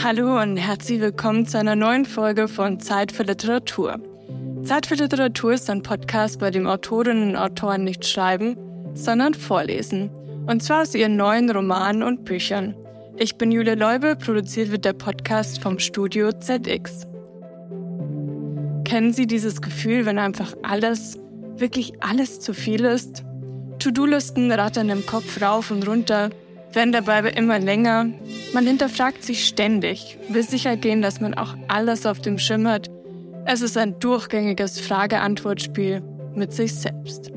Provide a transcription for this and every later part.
Hallo und herzlich willkommen zu einer neuen Folge von Zeit für Literatur. Zeit für Literatur ist ein Podcast, bei dem Autorinnen und Autoren nicht schreiben, sondern vorlesen. Und zwar aus ihren neuen Romanen und Büchern. Ich bin Julia Leube, produziert wird der Podcast vom Studio ZX. Kennen Sie dieses Gefühl, wenn einfach alles, wirklich alles zu viel ist? To-Do-Listen rattern im Kopf rauf und runter, werden dabei immer länger. Man hinterfragt sich ständig, will sicher gehen, dass man auch alles auf dem Schirm hat. Es ist ein durchgängiges Frage-Antwort-Spiel mit sich selbst.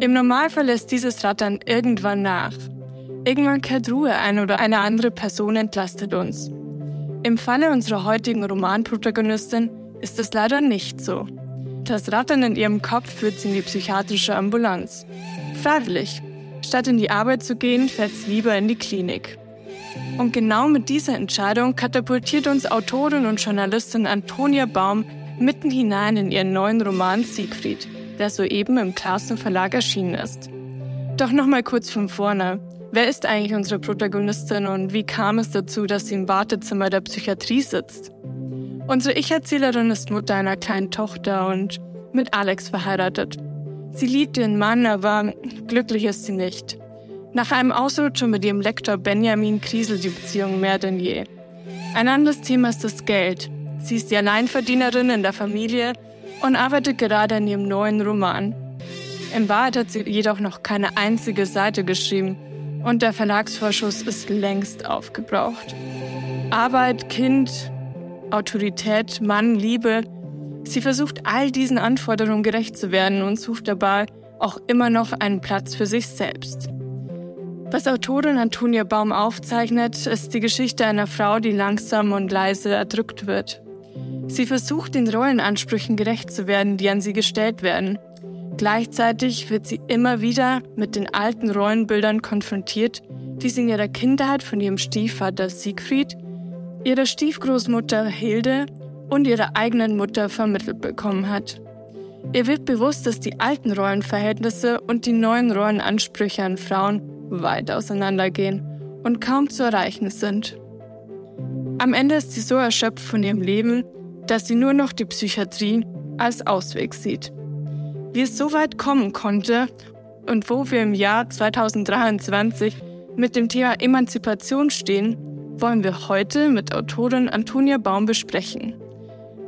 Im Normalfall lässt dieses Rattern irgendwann nach. Irgendwann kehrt Ruhe ein oder eine andere Person entlastet uns. Im Falle unserer heutigen Romanprotagonistin ist es leider nicht so. Das Rattern in ihrem Kopf führt sie in die psychiatrische Ambulanz. Freiwillig, Statt in die Arbeit zu gehen, fährt sie lieber in die Klinik. Und genau mit dieser Entscheidung katapultiert uns Autorin und Journalistin Antonia Baum mitten hinein in ihren neuen Roman Siegfried, der soeben im Klassenverlag erschienen ist. Doch nochmal kurz von vorne. Wer ist eigentlich unsere Protagonistin und wie kam es dazu, dass sie im Wartezimmer der Psychiatrie sitzt? Unsere Ich-Erzählerin ist Mutter einer kleinen Tochter und mit Alex verheiratet. Sie liebt ihren Mann, aber glücklich ist sie nicht. Nach einem Ausrutscher mit ihrem Lektor Benjamin kriselt die Beziehung mehr denn je. Ein anderes Thema ist das Geld. Sie ist die Alleinverdienerin in der Familie und arbeitet gerade an ihrem neuen Roman. In Wahrheit hat sie jedoch noch keine einzige Seite geschrieben und der Verlagsvorschuss ist längst aufgebraucht. Arbeit, Kind, Autorität, Mann, Liebe, Sie versucht all diesen Anforderungen gerecht zu werden und sucht dabei auch immer noch einen Platz für sich selbst. Was Autorin Antonia Baum aufzeichnet, ist die Geschichte einer Frau, die langsam und leise erdrückt wird. Sie versucht, den Rollenansprüchen gerecht zu werden, die an sie gestellt werden. Gleichzeitig wird sie immer wieder mit den alten Rollenbildern konfrontiert, die sie in ihrer Kindheit von ihrem Stiefvater Siegfried, ihrer Stiefgroßmutter Hilde und ihrer eigenen Mutter vermittelt bekommen hat. Ihr wird bewusst, dass die alten Rollenverhältnisse und die neuen Rollenansprüche an Frauen weit auseinandergehen und kaum zu erreichen sind. Am Ende ist sie so erschöpft von ihrem Leben, dass sie nur noch die Psychiatrie als Ausweg sieht. Wie es so weit kommen konnte und wo wir im Jahr 2023 mit dem Thema Emanzipation stehen, wollen wir heute mit Autorin Antonia Baum besprechen.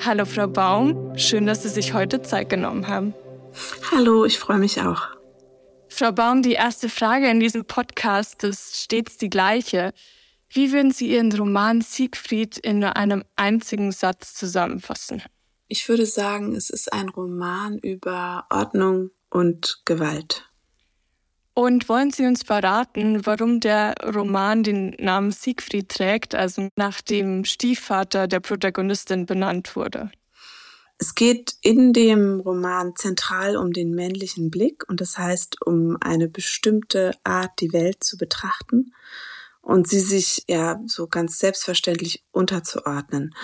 Hallo Frau Baum, schön, dass Sie sich heute Zeit genommen haben. Hallo, ich freue mich auch. Frau Baum, die erste Frage in diesem Podcast ist stets die gleiche. Wie würden Sie Ihren Roman Siegfried in nur einem einzigen Satz zusammenfassen? Ich würde sagen, es ist ein Roman über Ordnung und Gewalt. Und wollen Sie uns verraten, warum der Roman den Namen Siegfried trägt, also nach dem Stiefvater der Protagonistin benannt wurde? Es geht in dem Roman zentral um den männlichen Blick und das heißt um eine bestimmte Art, die Welt zu betrachten und sie sich ja so ganz selbstverständlich unterzuordnen.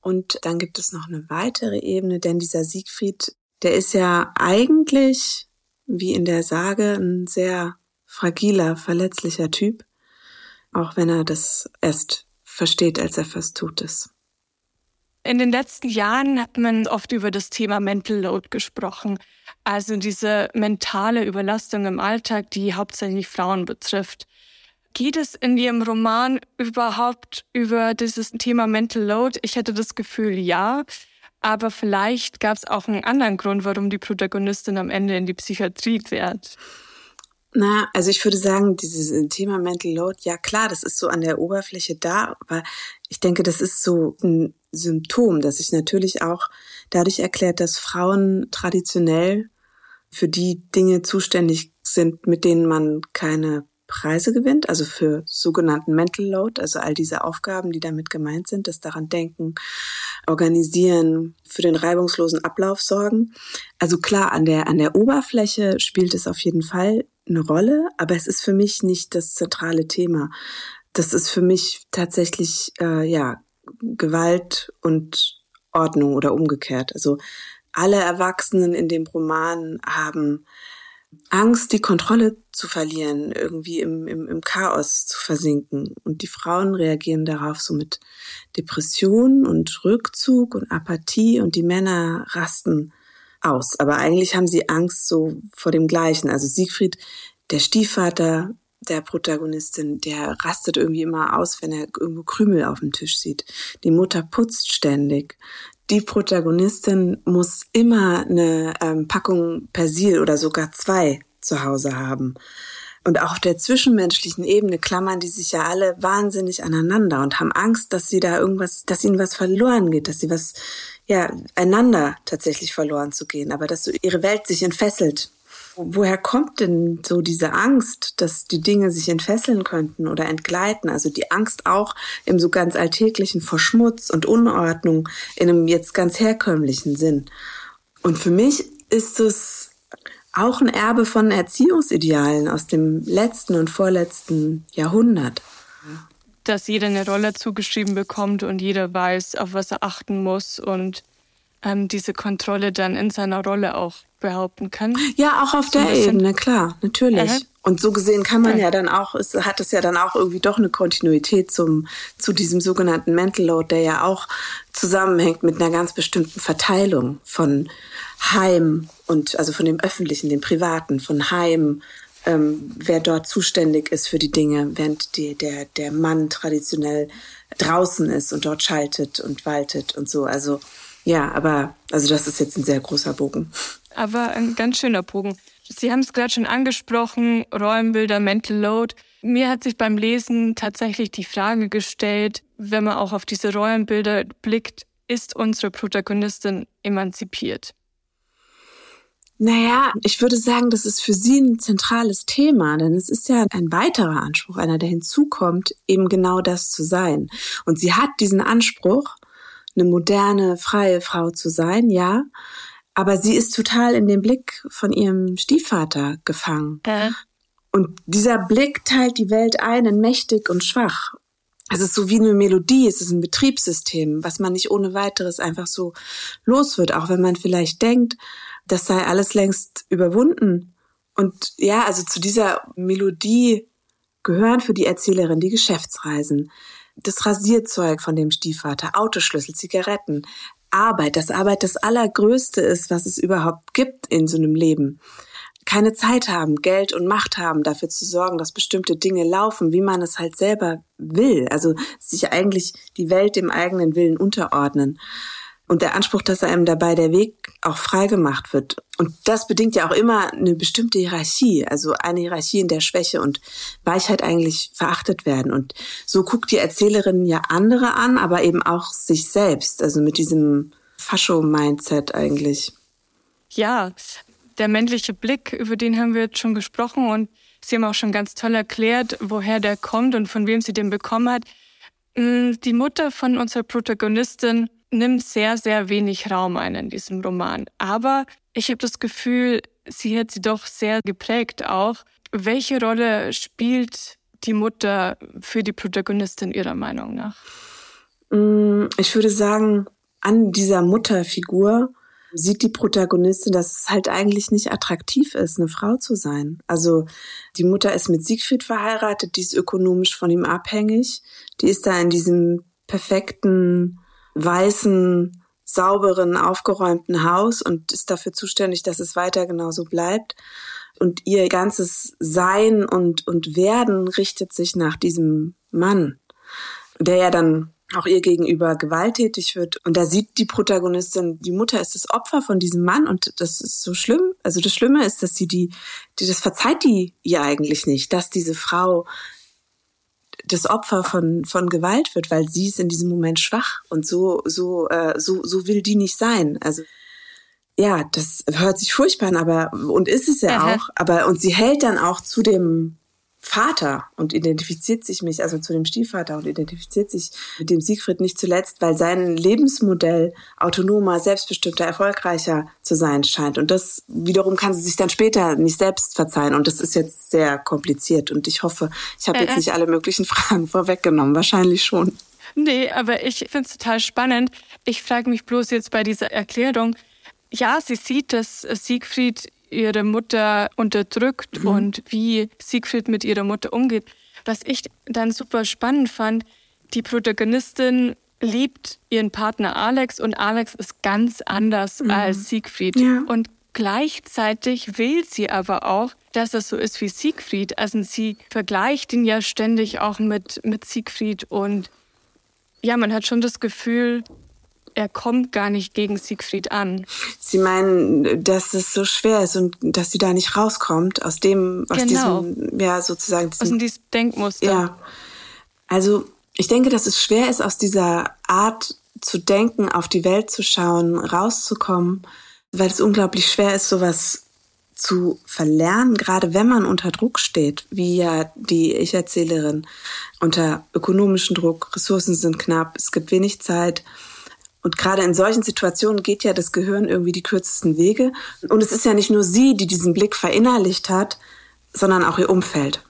Und dann gibt es noch eine weitere Ebene, denn dieser Siegfried, der ist ja eigentlich wie in der Sage ein sehr fragiler, verletzlicher Typ, auch wenn er das erst versteht, als er fast tut es. In den letzten Jahren hat man oft über das Thema Mental Load gesprochen, also diese mentale Überlastung im Alltag, die hauptsächlich Frauen betrifft. Geht es in Ihrem Roman überhaupt über dieses Thema Mental Load? Ich hätte das Gefühl, ja. Aber vielleicht gab es auch einen anderen Grund, warum die Protagonistin am Ende in die Psychiatrie fährt. Na, also ich würde sagen, dieses Thema Mental Load, ja klar, das ist so an der Oberfläche da, aber ich denke, das ist so ein Symptom, das sich natürlich auch dadurch erklärt, dass Frauen traditionell für die Dinge zuständig sind, mit denen man keine Preise gewinnt, also für sogenannten Mental Load, also all diese Aufgaben, die damit gemeint sind, das daran denken, organisieren, für den reibungslosen Ablauf sorgen. Also klar, an der, an der Oberfläche spielt es auf jeden Fall eine Rolle, aber es ist für mich nicht das zentrale Thema. Das ist für mich tatsächlich, äh, ja, Gewalt und Ordnung oder umgekehrt. Also alle Erwachsenen in dem Roman haben Angst, die Kontrolle zu verlieren, irgendwie im, im, im Chaos zu versinken. Und die Frauen reagieren darauf so mit Depression und Rückzug und Apathie und die Männer rasten aus. Aber eigentlich haben sie Angst so vor dem Gleichen. Also Siegfried, der Stiefvater der Protagonistin, der rastet irgendwie immer aus, wenn er irgendwo Krümel auf dem Tisch sieht. Die Mutter putzt ständig. Die Protagonistin muss immer eine ähm, Packung Persil oder sogar zwei zu Hause haben. Und auch auf der zwischenmenschlichen Ebene klammern die sich ja alle wahnsinnig aneinander und haben Angst, dass sie da irgendwas, dass ihnen was verloren geht, dass sie was, ja, einander tatsächlich verloren zu gehen, aber dass so ihre Welt sich entfesselt. Woher kommt denn so diese Angst, dass die Dinge sich entfesseln könnten oder entgleiten? Also die Angst auch im so ganz alltäglichen vor Schmutz und Unordnung in einem jetzt ganz herkömmlichen Sinn. Und für mich ist es auch ein Erbe von Erziehungsidealen aus dem letzten und vorletzten Jahrhundert. Dass jeder eine Rolle zugeschrieben bekommt und jeder weiß, auf was er achten muss und ähm, diese Kontrolle dann in seiner Rolle auch behaupten kann. Ja, auch auf so der Ebene, klar, natürlich. Aha. Und so gesehen kann man ja. ja dann auch, es hat es ja dann auch irgendwie doch eine Kontinuität zum, zu diesem sogenannten Mental Load, der ja auch zusammenhängt mit einer ganz bestimmten Verteilung von Heim und also von dem Öffentlichen, dem Privaten, von Heim, ähm, wer dort zuständig ist für die Dinge, während die, der, der Mann traditionell draußen ist und dort schaltet und waltet und so. Also ja, aber also das ist jetzt ein sehr großer Bogen. Aber ein ganz schöner Bogen. Sie haben es gerade schon angesprochen, Rollenbilder, Mental Load. Mir hat sich beim Lesen tatsächlich die Frage gestellt, wenn man auch auf diese Rollenbilder blickt, ist unsere Protagonistin emanzipiert? Naja, ich würde sagen, das ist für sie ein zentrales Thema, denn es ist ja ein weiterer Anspruch, einer, der hinzukommt, eben genau das zu sein. Und sie hat diesen Anspruch, eine moderne, freie Frau zu sein, ja, aber sie ist total in den Blick von ihrem Stiefvater gefangen. Äh. Und dieser Blick teilt die Welt ein in mächtig und schwach. Es ist so wie eine Melodie, es ist ein Betriebssystem, was man nicht ohne weiteres einfach so los wird, auch wenn man vielleicht denkt, das sei alles längst überwunden. Und ja, also zu dieser Melodie gehören für die Erzählerin die Geschäftsreisen, das Rasierzeug von dem Stiefvater, Autoschlüssel, Zigaretten, Arbeit, dass Arbeit das Allergrößte ist, was es überhaupt gibt in so einem Leben. Keine Zeit haben, Geld und Macht haben, dafür zu sorgen, dass bestimmte Dinge laufen, wie man es halt selber will. Also sich eigentlich die Welt dem eigenen Willen unterordnen und der Anspruch, dass einem dabei der Weg auch frei gemacht wird. Und das bedingt ja auch immer eine bestimmte Hierarchie, also eine Hierarchie, in der Schwäche und Weichheit eigentlich verachtet werden. Und so guckt die Erzählerin ja andere an, aber eben auch sich selbst, also mit diesem Fascho-Mindset eigentlich. Ja, der männliche Blick, über den haben wir jetzt schon gesprochen und Sie haben auch schon ganz toll erklärt, woher der kommt und von wem sie den bekommen hat. Mm, die Mutter von unserer Protagonistin nimmt sehr, sehr wenig Raum ein in diesem Roman. Aber ich habe das Gefühl, sie hat sie doch sehr geprägt auch. Welche Rolle spielt die Mutter für die Protagonistin Ihrer Meinung nach? Mm, ich würde sagen, an dieser Mutterfigur sieht die Protagonistin, dass es halt eigentlich nicht attraktiv ist, eine Frau zu sein. Also die Mutter ist mit Siegfried verheiratet, die ist ökonomisch von ihm abhängig, die ist da in diesem perfekten weißen, sauberen, aufgeräumten Haus und ist dafür zuständig, dass es weiter genauso bleibt. Und ihr ganzes Sein und, und Werden richtet sich nach diesem Mann, der ja dann auch ihr gegenüber gewalttätig wird. Und da sieht die Protagonistin, die Mutter ist das Opfer von diesem Mann und das ist so schlimm. Also das Schlimme ist, dass sie die, die das verzeiht die ihr eigentlich nicht, dass diese Frau das Opfer von, von Gewalt wird, weil sie ist in diesem Moment schwach und so, so, äh, so, so will die nicht sein. Also ja, das hört sich furchtbar an, aber und ist es ja Aha. auch, aber und sie hält dann auch zu dem Vater und identifiziert sich mich, also zu dem Stiefvater und identifiziert sich mit dem Siegfried nicht zuletzt, weil sein Lebensmodell autonomer, selbstbestimmter, erfolgreicher zu sein scheint. Und das wiederum kann sie sich dann später nicht selbst verzeihen. Und das ist jetzt sehr kompliziert. Und ich hoffe, ich habe jetzt nicht alle möglichen Fragen vorweggenommen. Wahrscheinlich schon. Nee, aber ich finde es total spannend. Ich frage mich bloß jetzt bei dieser Erklärung, ja, sie sieht, dass Siegfried ihre Mutter unterdrückt mhm. und wie Siegfried mit ihrer Mutter umgeht. Was ich dann super spannend fand, die Protagonistin liebt ihren Partner Alex und Alex ist ganz anders mhm. als Siegfried. Ja. Und gleichzeitig will sie aber auch, dass er so ist wie Siegfried. Also sie vergleicht ihn ja ständig auch mit, mit Siegfried und ja, man hat schon das Gefühl, er kommt gar nicht gegen Siegfried an. Sie meinen, dass es so schwer ist und dass sie da nicht rauskommt aus dem, aus genau. diesem, ja, sozusagen. Diesem, aus diesem Denkmuster. Ja. Also, ich denke, dass es schwer ist, aus dieser Art zu denken, auf die Welt zu schauen, rauszukommen, weil es unglaublich schwer ist, sowas zu verlernen, gerade wenn man unter Druck steht, wie ja die Ich-Erzählerin unter ökonomischen Druck, Ressourcen sind knapp, es gibt wenig Zeit. Und gerade in solchen Situationen geht ja das Gehirn irgendwie die kürzesten Wege. Und es ist ja nicht nur sie, die diesen Blick verinnerlicht hat, sondern auch ihr Umfeld.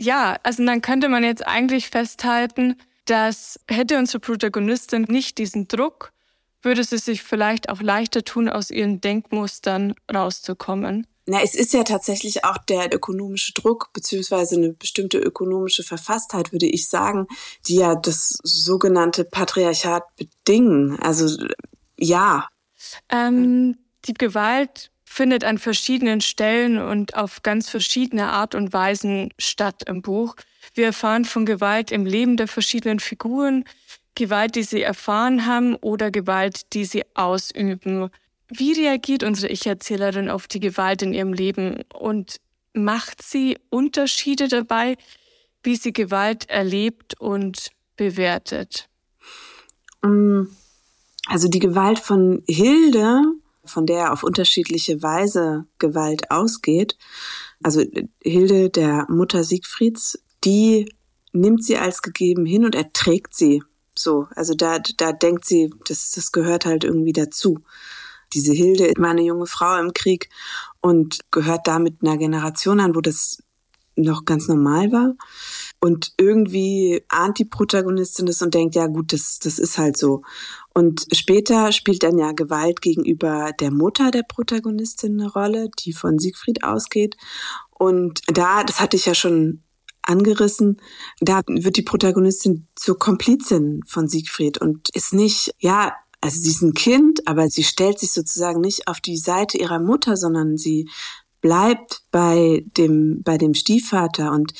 Ja, also dann könnte man jetzt eigentlich festhalten, dass hätte unsere Protagonistin nicht diesen Druck, würde sie sich vielleicht auch leichter tun, aus ihren Denkmustern rauszukommen. Na, es ist ja tatsächlich auch der ökonomische Druck beziehungsweise eine bestimmte ökonomische Verfasstheit, würde ich sagen, die ja das sogenannte Patriarchat bedingen. Also ja. Ähm, die Gewalt findet an verschiedenen Stellen und auf ganz verschiedene Art und Weisen statt im Buch. Wir erfahren von Gewalt im Leben der verschiedenen Figuren, Gewalt, die sie erfahren haben oder Gewalt, die sie ausüben. Wie reagiert unsere Ich-Erzählerin auf die Gewalt in ihrem Leben und macht sie Unterschiede dabei, wie sie Gewalt erlebt und bewertet? Mm, also die Gewalt von Hilde, von der auf unterschiedliche Weise Gewalt ausgeht, also Hilde, der Mutter Siegfrieds, die nimmt sie als gegeben hin und erträgt sie. So, also da, da denkt sie, das, das gehört halt irgendwie dazu. Diese Hilde war eine junge Frau im Krieg und gehört damit einer Generation an, wo das noch ganz normal war. Und irgendwie ahnt die Protagonistin das und denkt, ja gut, das, das ist halt so. Und später spielt dann ja Gewalt gegenüber der Mutter der Protagonistin eine Rolle, die von Siegfried ausgeht. Und da, das hatte ich ja schon angerissen, da wird die Protagonistin zur Komplizin von Siegfried und ist nicht, ja, also sie ist ein Kind, aber sie stellt sich sozusagen nicht auf die Seite ihrer Mutter, sondern sie bleibt bei dem, bei dem Stiefvater und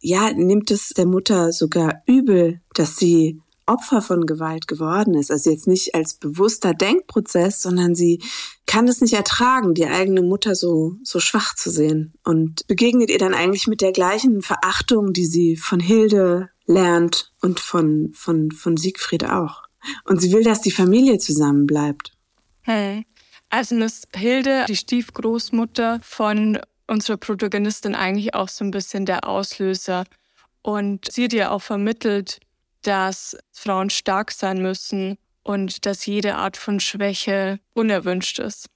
ja, nimmt es der Mutter sogar übel, dass sie Opfer von Gewalt geworden ist. Also jetzt nicht als bewusster Denkprozess, sondern sie kann es nicht ertragen, die eigene Mutter so, so schwach zu sehen und begegnet ihr dann eigentlich mit der gleichen Verachtung, die sie von Hilde lernt und von, von, von Siegfried auch. Und sie will, dass die Familie zusammenbleibt. Hey. Also ist Hilde, die Stiefgroßmutter von unserer Protagonistin, eigentlich auch so ein bisschen der Auslöser. Und sie hat ja auch vermittelt, dass Frauen stark sein müssen und dass jede Art von Schwäche unerwünscht ist.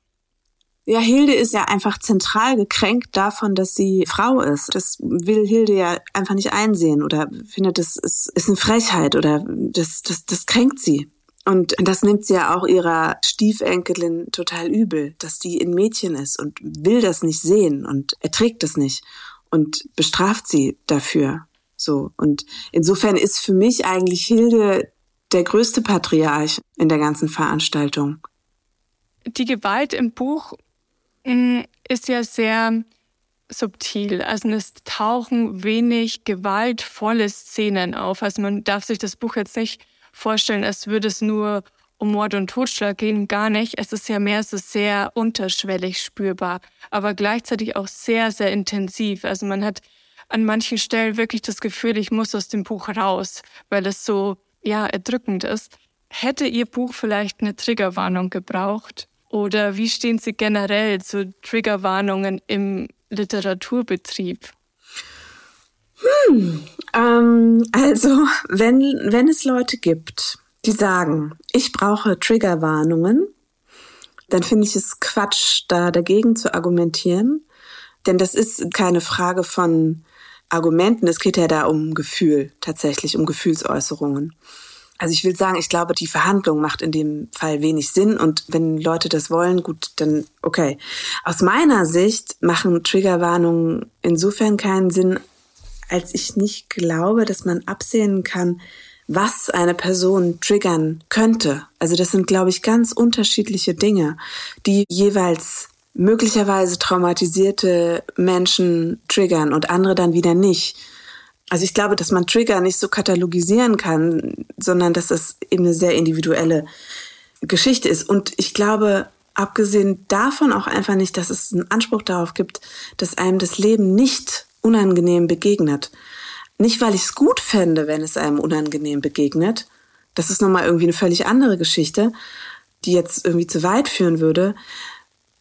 Ja, Hilde ist ja einfach zentral gekränkt davon, dass sie Frau ist. Das will Hilde ja einfach nicht einsehen oder findet, das ist, ist eine Frechheit oder das, das, das kränkt sie. Und das nimmt sie ja auch ihrer Stiefenkelin total übel, dass die ein Mädchen ist und will das nicht sehen und erträgt das nicht und bestraft sie dafür. So. Und insofern ist für mich eigentlich Hilde der größte Patriarch in der ganzen Veranstaltung. Die Gewalt im Buch ist ja sehr subtil. Also es tauchen wenig gewaltvolle Szenen auf. Also man darf sich das Buch jetzt nicht vorstellen, als würde es nur um Mord und Totschlag gehen, gar nicht. Es ist ja mehr so sehr unterschwellig spürbar, aber gleichzeitig auch sehr, sehr intensiv. Also man hat an manchen Stellen wirklich das Gefühl, ich muss aus dem Buch raus, weil es so, ja, erdrückend ist. Hätte Ihr Buch vielleicht eine Triggerwarnung gebraucht? Oder wie stehen Sie generell zu Triggerwarnungen im Literaturbetrieb? Hm, ähm, also, wenn, wenn es Leute gibt, die sagen, ich brauche Triggerwarnungen, dann finde ich es Quatsch, da dagegen zu argumentieren. Denn das ist keine Frage von Argumenten, es geht ja da um Gefühl, tatsächlich um Gefühlsäußerungen. Also ich will sagen, ich glaube, die Verhandlung macht in dem Fall wenig Sinn und wenn Leute das wollen, gut, dann okay. Aus meiner Sicht machen Triggerwarnungen insofern keinen Sinn, als ich nicht glaube, dass man absehen kann, was eine Person triggern könnte. Also das sind, glaube ich, ganz unterschiedliche Dinge, die jeweils möglicherweise traumatisierte Menschen triggern und andere dann wieder nicht. Also ich glaube, dass man Trigger nicht so katalogisieren kann, sondern dass das eben eine sehr individuelle Geschichte ist. Und ich glaube, abgesehen davon auch einfach nicht, dass es einen Anspruch darauf gibt, dass einem das Leben nicht unangenehm begegnet. Nicht, weil ich es gut fände, wenn es einem unangenehm begegnet. Das ist nochmal irgendwie eine völlig andere Geschichte, die jetzt irgendwie zu weit führen würde,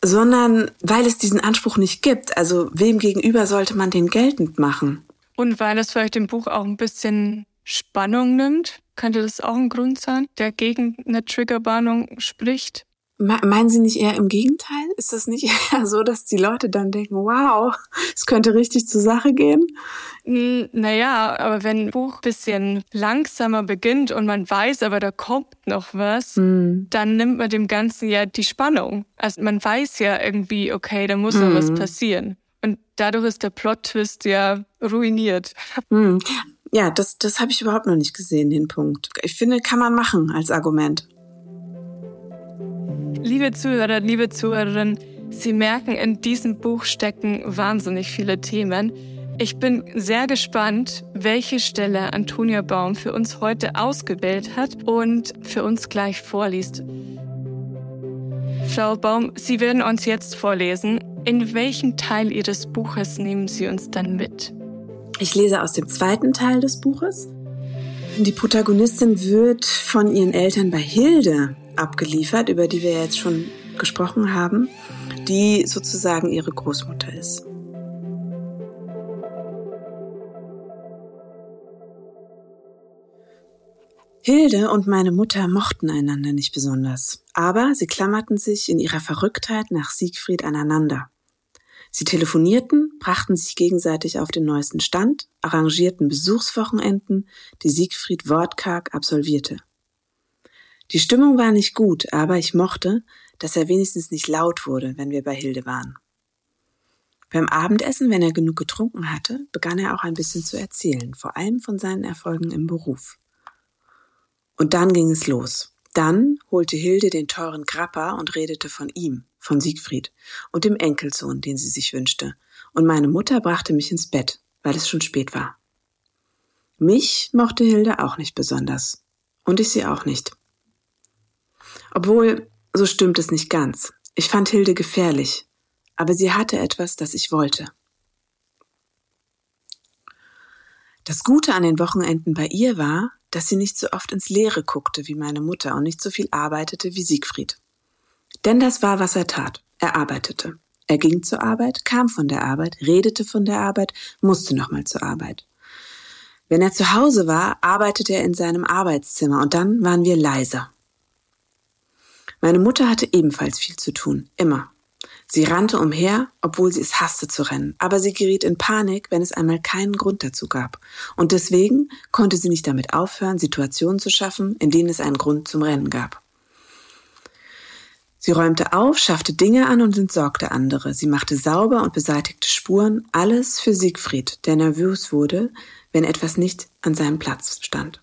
sondern weil es diesen Anspruch nicht gibt. Also wem gegenüber sollte man den geltend machen? Und weil es vielleicht dem Buch auch ein bisschen Spannung nimmt, könnte das auch ein Grund sein, der gegen eine Triggerwarnung spricht. Meinen Sie nicht eher im Gegenteil? Ist das nicht eher so, dass die Leute dann denken, wow, es könnte richtig zur Sache gehen? Naja, aber wenn ein Buch ein bisschen langsamer beginnt und man weiß, aber da kommt noch was, mm. dann nimmt man dem Ganzen ja die Spannung. Also man weiß ja irgendwie, okay, da muss mm. noch was hm. passieren. Und dadurch ist der Plot-Twist ja ruiniert. Hm. Ja, das, das habe ich überhaupt noch nicht gesehen, den Punkt. Ich finde, kann man machen als Argument. Liebe Zuhörer, liebe Zuhörerinnen, Sie merken, in diesem Buch stecken wahnsinnig viele Themen. Ich bin sehr gespannt, welche Stelle Antonia Baum für uns heute ausgewählt hat und für uns gleich vorliest. Frau Baum, Sie werden uns jetzt vorlesen. In welchen Teil Ihres Buches nehmen Sie uns dann mit? Ich lese aus dem zweiten Teil des Buches. Die Protagonistin wird von ihren Eltern bei Hilde abgeliefert, über die wir jetzt schon gesprochen haben, die sozusagen ihre Großmutter ist. Hilde und meine Mutter mochten einander nicht besonders, aber sie klammerten sich in ihrer Verrücktheit nach Siegfried aneinander. Sie telefonierten, brachten sich gegenseitig auf den neuesten Stand, arrangierten Besuchswochenenden, die Siegfried wortkarg absolvierte. Die Stimmung war nicht gut, aber ich mochte, dass er wenigstens nicht laut wurde, wenn wir bei Hilde waren. Beim Abendessen, wenn er genug getrunken hatte, begann er auch ein bisschen zu erzählen, vor allem von seinen Erfolgen im Beruf. Und dann ging es los. Dann holte Hilde den teuren Grappa und redete von ihm, von Siegfried und dem Enkelsohn, den sie sich wünschte. Und meine Mutter brachte mich ins Bett, weil es schon spät war. Mich mochte Hilde auch nicht besonders. Und ich sie auch nicht. Obwohl, so stimmt es nicht ganz. Ich fand Hilde gefährlich, aber sie hatte etwas, das ich wollte. Das Gute an den Wochenenden bei ihr war, dass sie nicht so oft ins Leere guckte wie meine Mutter und nicht so viel arbeitete wie Siegfried. Denn das war, was er tat. Er arbeitete. Er ging zur Arbeit, kam von der Arbeit, redete von der Arbeit, musste nochmal zur Arbeit. Wenn er zu Hause war, arbeitete er in seinem Arbeitszimmer und dann waren wir leiser. Meine Mutter hatte ebenfalls viel zu tun, immer. Sie rannte umher, obwohl sie es hasste zu rennen, aber sie geriet in Panik, wenn es einmal keinen Grund dazu gab. Und deswegen konnte sie nicht damit aufhören, Situationen zu schaffen, in denen es einen Grund zum Rennen gab. Sie räumte auf, schaffte Dinge an und entsorgte andere. Sie machte sauber und beseitigte Spuren, alles für Siegfried, der nervös wurde, wenn etwas nicht an seinem Platz stand.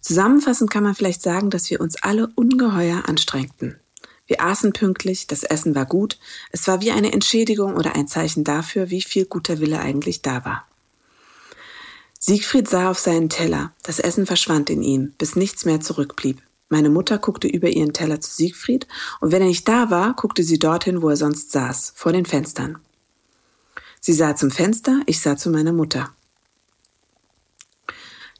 Zusammenfassend kann man vielleicht sagen, dass wir uns alle ungeheuer anstrengten. Wir aßen pünktlich, das Essen war gut, es war wie eine Entschädigung oder ein Zeichen dafür, wie viel guter Wille eigentlich da war. Siegfried sah auf seinen Teller, das Essen verschwand in ihm, bis nichts mehr zurückblieb. Meine Mutter guckte über ihren Teller zu Siegfried, und wenn er nicht da war, guckte sie dorthin, wo er sonst saß, vor den Fenstern. Sie sah zum Fenster, ich sah zu meiner Mutter.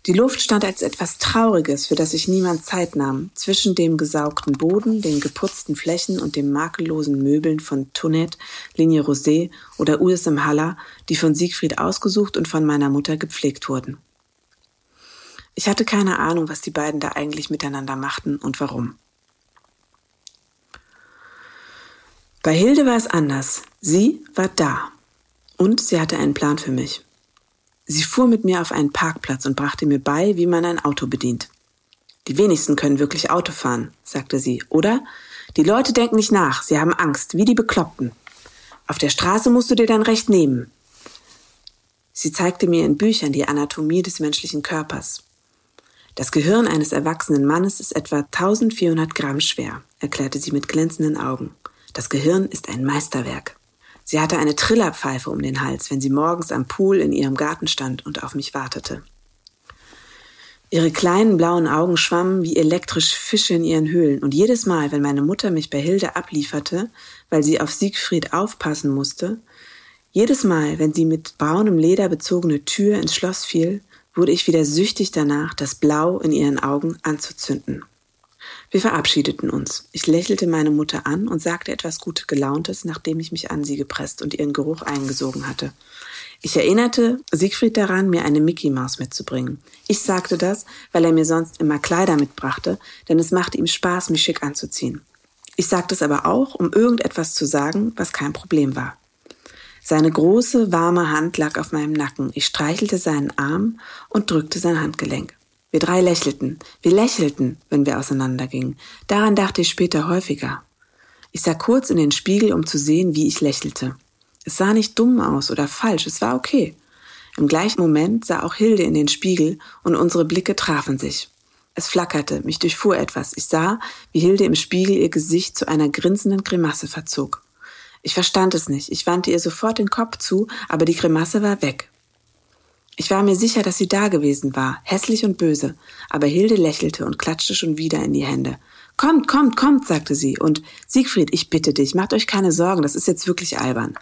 Die Luft stand als etwas Trauriges, für das sich niemand Zeit nahm, zwischen dem gesaugten Boden, den geputzten Flächen und den makellosen Möbeln von Tonet, Linie Rosé oder USM Haller, die von Siegfried ausgesucht und von meiner Mutter gepflegt wurden. Ich hatte keine Ahnung, was die beiden da eigentlich miteinander machten und warum. Bei Hilde war es anders. Sie war da. Und sie hatte einen Plan für mich. Sie fuhr mit mir auf einen Parkplatz und brachte mir bei, wie man ein Auto bedient. Die wenigsten können wirklich Auto fahren, sagte sie, oder? Die Leute denken nicht nach, sie haben Angst, wie die Bekloppten. Auf der Straße musst du dir dein Recht nehmen. Sie zeigte mir in Büchern die Anatomie des menschlichen Körpers. Das Gehirn eines erwachsenen Mannes ist etwa 1400 Gramm schwer, erklärte sie mit glänzenden Augen. Das Gehirn ist ein Meisterwerk. Sie hatte eine Trillerpfeife um den Hals, wenn sie morgens am Pool in ihrem Garten stand und auf mich wartete. Ihre kleinen blauen Augen schwammen wie elektrisch Fische in ihren Höhlen, und jedes Mal, wenn meine Mutter mich bei Hilde ablieferte, weil sie auf Siegfried aufpassen musste, jedes Mal, wenn sie mit braunem Leder bezogene Tür ins Schloss fiel, wurde ich wieder süchtig danach, das Blau in ihren Augen anzuzünden. Wir verabschiedeten uns. Ich lächelte meine Mutter an und sagte etwas gut gelauntes, nachdem ich mich an sie gepresst und ihren Geruch eingesogen hatte. Ich erinnerte Siegfried daran, mir eine Mickey Maus mitzubringen. Ich sagte das, weil er mir sonst immer Kleider mitbrachte, denn es machte ihm Spaß, mich schick anzuziehen. Ich sagte es aber auch, um irgendetwas zu sagen, was kein Problem war. Seine große, warme Hand lag auf meinem Nacken. Ich streichelte seinen Arm und drückte sein Handgelenk. Wir drei lächelten. Wir lächelten, wenn wir auseinandergingen. Daran dachte ich später häufiger. Ich sah kurz in den Spiegel, um zu sehen, wie ich lächelte. Es sah nicht dumm aus oder falsch, es war okay. Im gleichen Moment sah auch Hilde in den Spiegel und unsere Blicke trafen sich. Es flackerte, mich durchfuhr etwas. Ich sah, wie Hilde im Spiegel ihr Gesicht zu einer grinsenden Grimasse verzog. Ich verstand es nicht. Ich wandte ihr sofort den Kopf zu, aber die Grimasse war weg. Ich war mir sicher, dass sie da gewesen war, hässlich und böse, aber Hilde lächelte und klatschte schon wieder in die Hände. Kommt, kommt, kommt, sagte sie, und Siegfried, ich bitte dich, macht euch keine Sorgen, das ist jetzt wirklich albern.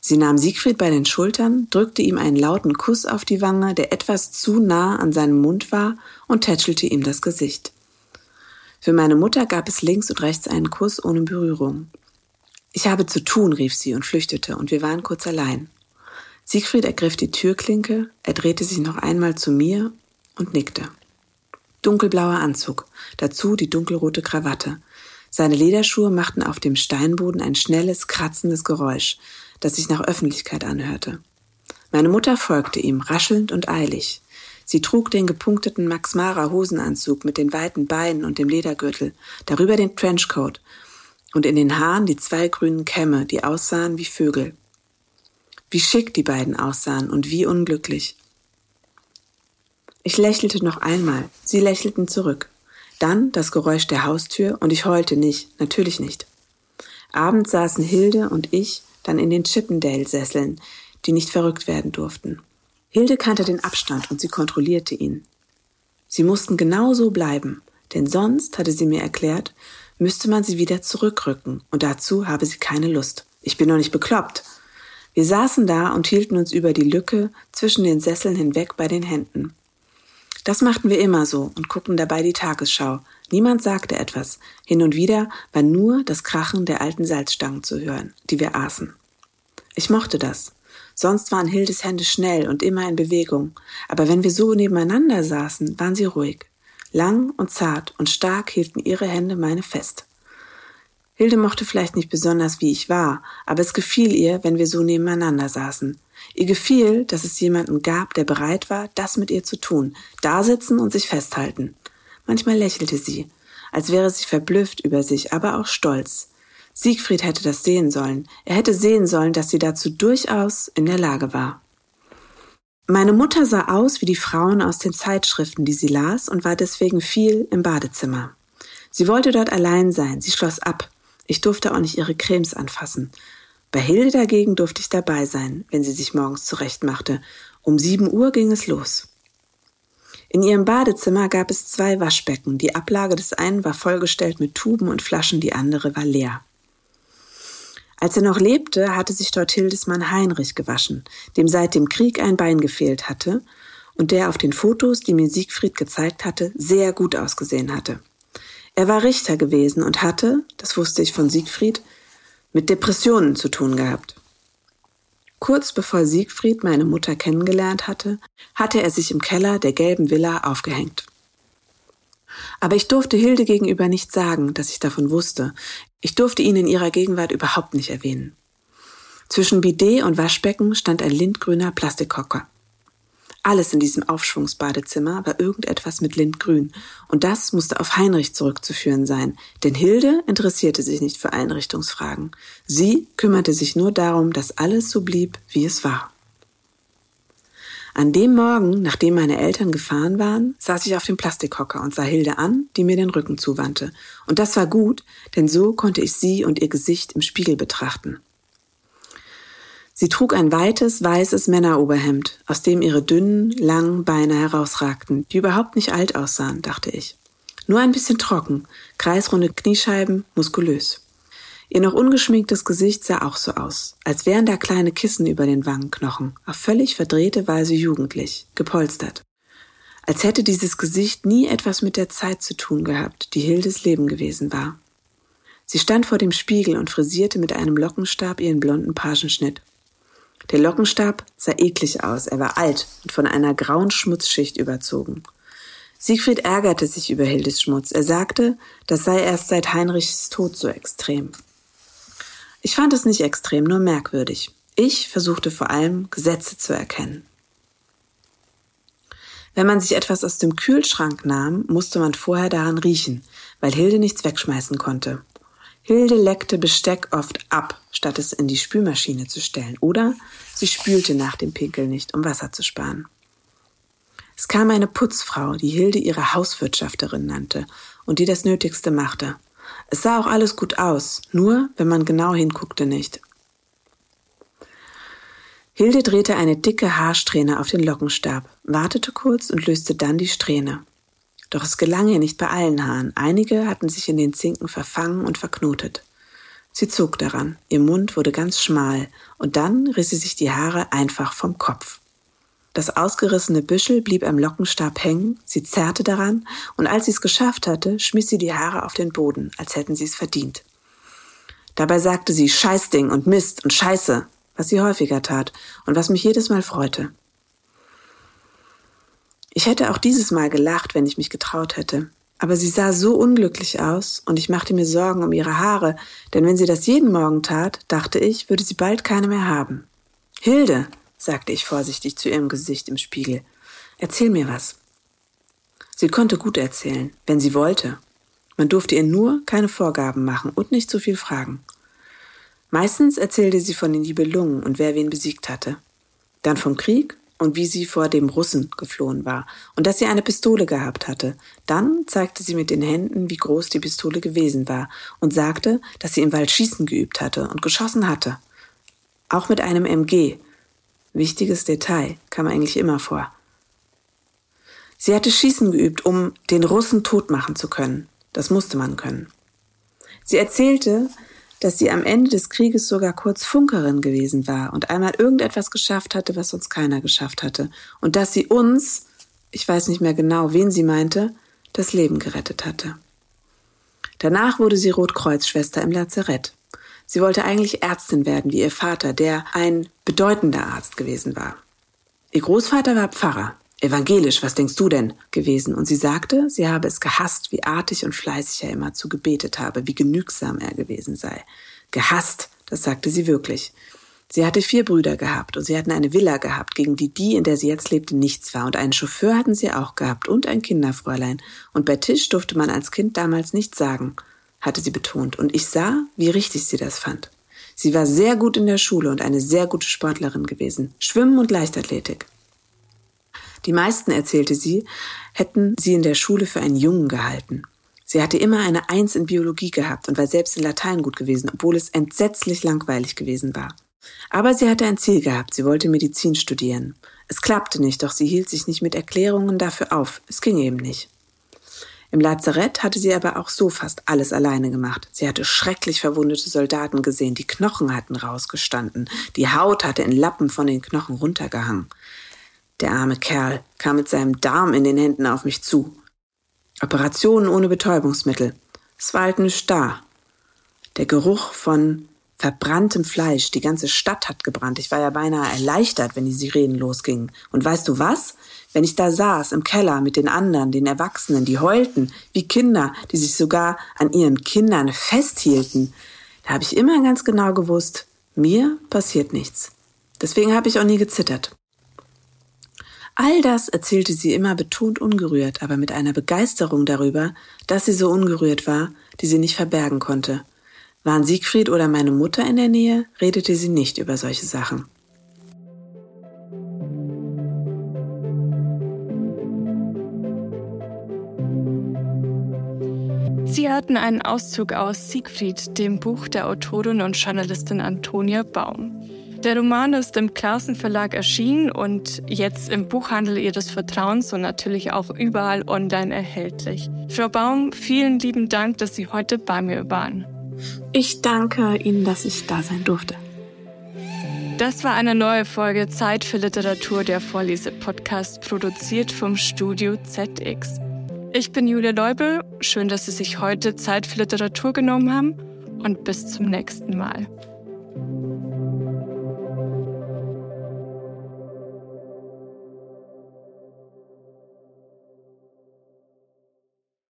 Sie nahm Siegfried bei den Schultern, drückte ihm einen lauten Kuss auf die Wange, der etwas zu nah an seinem Mund war, und tätschelte ihm das Gesicht. Für meine Mutter gab es links und rechts einen Kuss ohne Berührung. Ich habe zu tun, rief sie und flüchtete, und wir waren kurz allein. Siegfried ergriff die Türklinke, er drehte sich noch einmal zu mir und nickte. Dunkelblauer Anzug, dazu die dunkelrote Krawatte. Seine Lederschuhe machten auf dem Steinboden ein schnelles, kratzendes Geräusch, das sich nach Öffentlichkeit anhörte. Meine Mutter folgte ihm, raschelnd und eilig. Sie trug den gepunkteten Max Mara Hosenanzug mit den weiten Beinen und dem Ledergürtel, darüber den Trenchcoat und in den Haaren die zwei grünen Kämme, die aussahen wie Vögel. Wie schick die beiden aussahen und wie unglücklich. Ich lächelte noch einmal, sie lächelten zurück. Dann das Geräusch der Haustür und ich heulte nicht, natürlich nicht. Abends saßen Hilde und ich dann in den Chippendale-Sesseln, die nicht verrückt werden durften. Hilde kannte den Abstand und sie kontrollierte ihn. Sie mussten genau so bleiben, denn sonst, hatte sie mir erklärt, müsste man sie wieder zurückrücken, und dazu habe sie keine Lust. Ich bin noch nicht bekloppt. Wir saßen da und hielten uns über die Lücke zwischen den Sesseln hinweg bei den Händen. Das machten wir immer so und guckten dabei die Tagesschau. Niemand sagte etwas. Hin und wieder war nur das Krachen der alten Salzstangen zu hören, die wir aßen. Ich mochte das. Sonst waren Hildes Hände schnell und immer in Bewegung, aber wenn wir so nebeneinander saßen, waren sie ruhig. Lang und zart und stark hielten ihre Hände meine fest. Hilde mochte vielleicht nicht besonders, wie ich war, aber es gefiel ihr, wenn wir so nebeneinander saßen. Ihr gefiel, dass es jemanden gab, der bereit war, das mit ihr zu tun, da sitzen und sich festhalten. Manchmal lächelte sie, als wäre sie verblüfft über sich, aber auch stolz. Siegfried hätte das sehen sollen. Er hätte sehen sollen, dass sie dazu durchaus in der Lage war. Meine Mutter sah aus wie die Frauen aus den Zeitschriften, die sie las, und war deswegen viel im Badezimmer. Sie wollte dort allein sein, sie schloss ab. Ich durfte auch nicht ihre Cremes anfassen. Bei Hilde dagegen durfte ich dabei sein, wenn sie sich morgens zurechtmachte. Um sieben Uhr ging es los. In ihrem Badezimmer gab es zwei Waschbecken. Die Ablage des einen war vollgestellt mit Tuben und Flaschen, die andere war leer. Als er noch lebte, hatte sich dort Hildesmann Heinrich gewaschen, dem seit dem Krieg ein Bein gefehlt hatte und der auf den Fotos, die mir Siegfried gezeigt hatte, sehr gut ausgesehen hatte. Er war Richter gewesen und hatte, das wusste ich von Siegfried, mit Depressionen zu tun gehabt. Kurz bevor Siegfried meine Mutter kennengelernt hatte, hatte er sich im Keller der gelben Villa aufgehängt. Aber ich durfte Hilde gegenüber nicht sagen, dass ich davon wusste. Ich durfte ihn in ihrer Gegenwart überhaupt nicht erwähnen. Zwischen Bidet und Waschbecken stand ein lindgrüner Plastikhocker. Alles in diesem Aufschwungsbadezimmer war irgendetwas mit Lindgrün. Und das musste auf Heinrich zurückzuführen sein. Denn Hilde interessierte sich nicht für Einrichtungsfragen. Sie kümmerte sich nur darum, dass alles so blieb, wie es war. An dem Morgen, nachdem meine Eltern gefahren waren, saß ich auf dem Plastikhocker und sah Hilde an, die mir den Rücken zuwandte. Und das war gut, denn so konnte ich sie und ihr Gesicht im Spiegel betrachten. Sie trug ein weites, weißes Männeroberhemd, aus dem ihre dünnen, langen Beine herausragten, die überhaupt nicht alt aussahen, dachte ich. Nur ein bisschen trocken, kreisrunde Kniescheiben, muskulös. Ihr noch ungeschminktes Gesicht sah auch so aus, als wären da kleine Kissen über den Wangenknochen, auf völlig verdrehte Weise jugendlich, gepolstert. Als hätte dieses Gesicht nie etwas mit der Zeit zu tun gehabt, die Hildes Leben gewesen war. Sie stand vor dem Spiegel und frisierte mit einem Lockenstab ihren blonden Pagenschnitt. Der Lockenstab sah eklig aus, er war alt und von einer grauen Schmutzschicht überzogen. Siegfried ärgerte sich über Hildes Schmutz. Er sagte, das sei erst seit Heinrichs Tod so extrem. Ich fand es nicht extrem, nur merkwürdig. Ich versuchte vor allem, Gesetze zu erkennen. Wenn man sich etwas aus dem Kühlschrank nahm, musste man vorher daran riechen, weil Hilde nichts wegschmeißen konnte. Hilde leckte Besteck oft ab, statt es in die Spülmaschine zu stellen, oder sie spülte nach dem Pinkel nicht, um Wasser zu sparen. Es kam eine Putzfrau, die Hilde ihre Hauswirtschafterin nannte und die das Nötigste machte. Es sah auch alles gut aus, nur wenn man genau hinguckte nicht. Hilde drehte eine dicke Haarsträhne auf den Lockenstab, wartete kurz und löste dann die Strähne. Doch es gelang ihr nicht bei allen Haaren. Einige hatten sich in den Zinken verfangen und verknotet. Sie zog daran, ihr Mund wurde ganz schmal, und dann riss sie sich die Haare einfach vom Kopf. Das ausgerissene Büschel blieb am Lockenstab hängen, sie zerrte daran, und als sie es geschafft hatte, schmiss sie die Haare auf den Boden, als hätten sie es verdient. Dabei sagte sie Scheißding und Mist und Scheiße, was sie häufiger tat und was mich jedes Mal freute. Ich hätte auch dieses Mal gelacht, wenn ich mich getraut hätte. Aber sie sah so unglücklich aus und ich machte mir Sorgen um ihre Haare, denn wenn sie das jeden Morgen tat, dachte ich, würde sie bald keine mehr haben. Hilde, sagte ich vorsichtig zu ihrem Gesicht im Spiegel, erzähl mir was. Sie konnte gut erzählen, wenn sie wollte. Man durfte ihr nur keine Vorgaben machen und nicht zu viel fragen. Meistens erzählte sie von den Nibelungen und wer wen besiegt hatte. Dann vom Krieg und wie sie vor dem Russen geflohen war und dass sie eine Pistole gehabt hatte. Dann zeigte sie mit den Händen, wie groß die Pistole gewesen war und sagte, dass sie im Wald Schießen geübt hatte und geschossen hatte. Auch mit einem MG. Wichtiges Detail, kam eigentlich immer vor. Sie hatte Schießen geübt, um den Russen tot machen zu können. Das musste man können. Sie erzählte, dass sie am Ende des Krieges sogar kurz Funkerin gewesen war und einmal irgendetwas geschafft hatte, was sonst keiner geschafft hatte. Und dass sie uns, ich weiß nicht mehr genau, wen sie meinte, das Leben gerettet hatte. Danach wurde sie Rotkreuzschwester im Lazarett. Sie wollte eigentlich Ärztin werden wie ihr Vater, der ein bedeutender Arzt gewesen war. Ihr Großvater war Pfarrer evangelisch, was denkst du denn, gewesen. Und sie sagte, sie habe es gehasst, wie artig und fleißig er immer zu gebetet habe, wie genügsam er gewesen sei. Gehasst, das sagte sie wirklich. Sie hatte vier Brüder gehabt und sie hatten eine Villa gehabt, gegen die die, in der sie jetzt lebte, nichts war. Und einen Chauffeur hatten sie auch gehabt und ein Kinderfräulein. Und bei Tisch durfte man als Kind damals nichts sagen, hatte sie betont. Und ich sah, wie richtig sie das fand. Sie war sehr gut in der Schule und eine sehr gute Sportlerin gewesen. Schwimmen und Leichtathletik. Die meisten, erzählte sie, hätten sie in der Schule für einen Jungen gehalten. Sie hatte immer eine Eins in Biologie gehabt und war selbst in Latein gut gewesen, obwohl es entsetzlich langweilig gewesen war. Aber sie hatte ein Ziel gehabt, sie wollte Medizin studieren. Es klappte nicht, doch sie hielt sich nicht mit Erklärungen dafür auf. Es ging eben nicht. Im Lazarett hatte sie aber auch so fast alles alleine gemacht. Sie hatte schrecklich verwundete Soldaten gesehen, die Knochen hatten rausgestanden, die Haut hatte in Lappen von den Knochen runtergehangen. Der arme Kerl kam mit seinem Darm in den Händen auf mich zu. Operationen ohne Betäubungsmittel. Es war halt nicht da. Der Geruch von verbranntem Fleisch. Die ganze Stadt hat gebrannt. Ich war ja beinahe erleichtert, wenn die Sirenen losgingen. Und weißt du was? Wenn ich da saß im Keller mit den anderen, den Erwachsenen, die heulten, wie Kinder, die sich sogar an ihren Kindern festhielten, da habe ich immer ganz genau gewusst, mir passiert nichts. Deswegen habe ich auch nie gezittert. All das erzählte sie immer betont ungerührt, aber mit einer Begeisterung darüber, dass sie so ungerührt war, die sie nicht verbergen konnte. Waren Siegfried oder meine Mutter in der Nähe, redete sie nicht über solche Sachen. Sie hatten einen Auszug aus Siegfried, dem Buch der Autorin und Journalistin Antonia Baum. Der Roman ist im Klassen Verlag erschienen und jetzt im Buchhandel Ihres Vertrauens und natürlich auch überall online erhältlich. Frau Baum, vielen lieben Dank, dass Sie heute bei mir waren. Ich danke Ihnen, dass ich da sein durfte. Das war eine neue Folge Zeit für Literatur, der Vorlese-Podcast, produziert vom Studio ZX. Ich bin Julia Leubel. Schön, dass Sie sich heute Zeit für Literatur genommen haben und bis zum nächsten Mal.